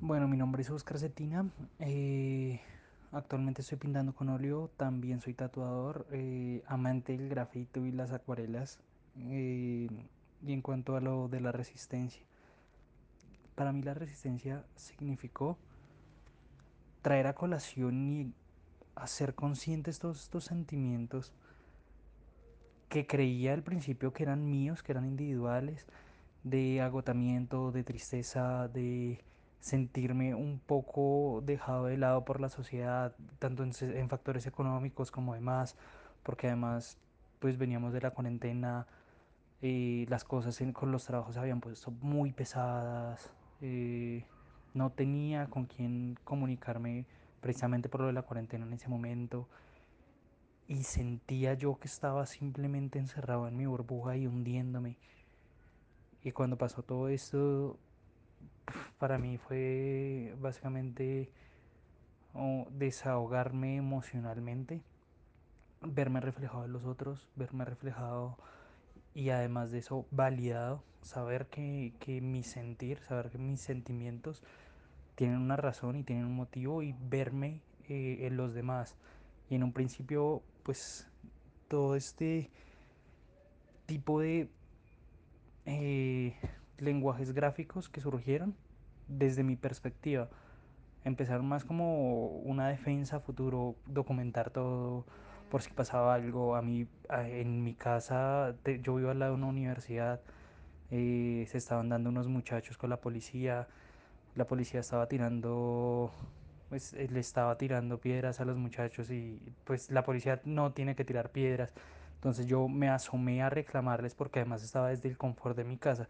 Bueno, mi nombre es Oscar Cetina. eh, actualmente estoy pintando con óleo. También soy tatuador, eh, amante del grafito y las acuarelas. eh, y en cuanto a lo de la resistencia, para mí la resistencia significó traer a colación y hacer conscientes todos estos sentimientos que creía al principio que eran míos, que eran individuales, de agotamiento, de tristeza, de sentirme un poco dejado de lado por la sociedad, tanto en, factores económicos como demás, porque además pues veníamos de la cuarentena, eh, las cosas en- con los trabajos se habían puesto muy pesadas, eh, no tenía con quién comunicarme precisamente por lo de la cuarentena en ese momento y sentía yo que estaba simplemente encerrado en mi burbuja y hundiéndome. Y cuando pasó todo esto, para mí fue básicamente oh, desahogarme emocionalmente, verme reflejado en los otros, verme reflejado y además de eso validado, saber que, que mi sentir, saber que mis sentimientos tienen una razón y tienen un motivo y verme eh, en los demás. Y en un principio, pues todo este tipo de eh, lenguajes gráficos que surgieron desde mi perspectiva. Empezaron más como una defensa futuro, documentar todo por si pasaba algo. A mí, en mi casa, yo vivo al lado de una universidad, eh, se estaban dando unos muchachos con la policía, la policía estaba tirando, pues eh, le estaba tirando piedras a los muchachos y pues la policía no tiene que tirar piedras. Entonces yo me asomé a reclamarles porque además estaba desde el confort de mi casa.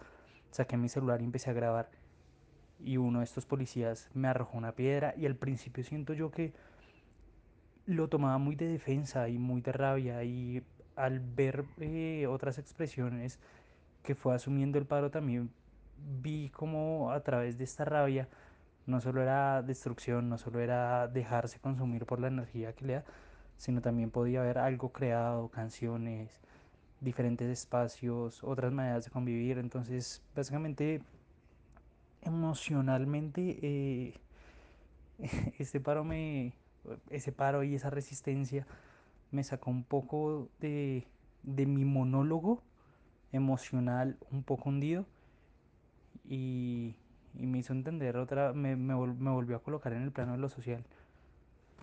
Saqué mi celular y empecé a grabar y uno de estos policías me arrojó una piedra y al principio siento yo que lo tomaba muy de defensa y muy de rabia y al ver eh, otras expresiones que fue asumiendo el paro también vi como a través de esta rabia no solo era destrucción, no solo era dejarse consumir por la energía que le da, sino también podía haber algo creado, canciones, diferentes espacios, otras maneras de convivir. Entonces, básicamente, emocionalmente, eh, este paro me, ese paro y esa resistencia me sacó un poco de, de mi monólogo emocional un poco hundido y, me hizo entender otra, me, me volvió a colocar en el plano de lo social.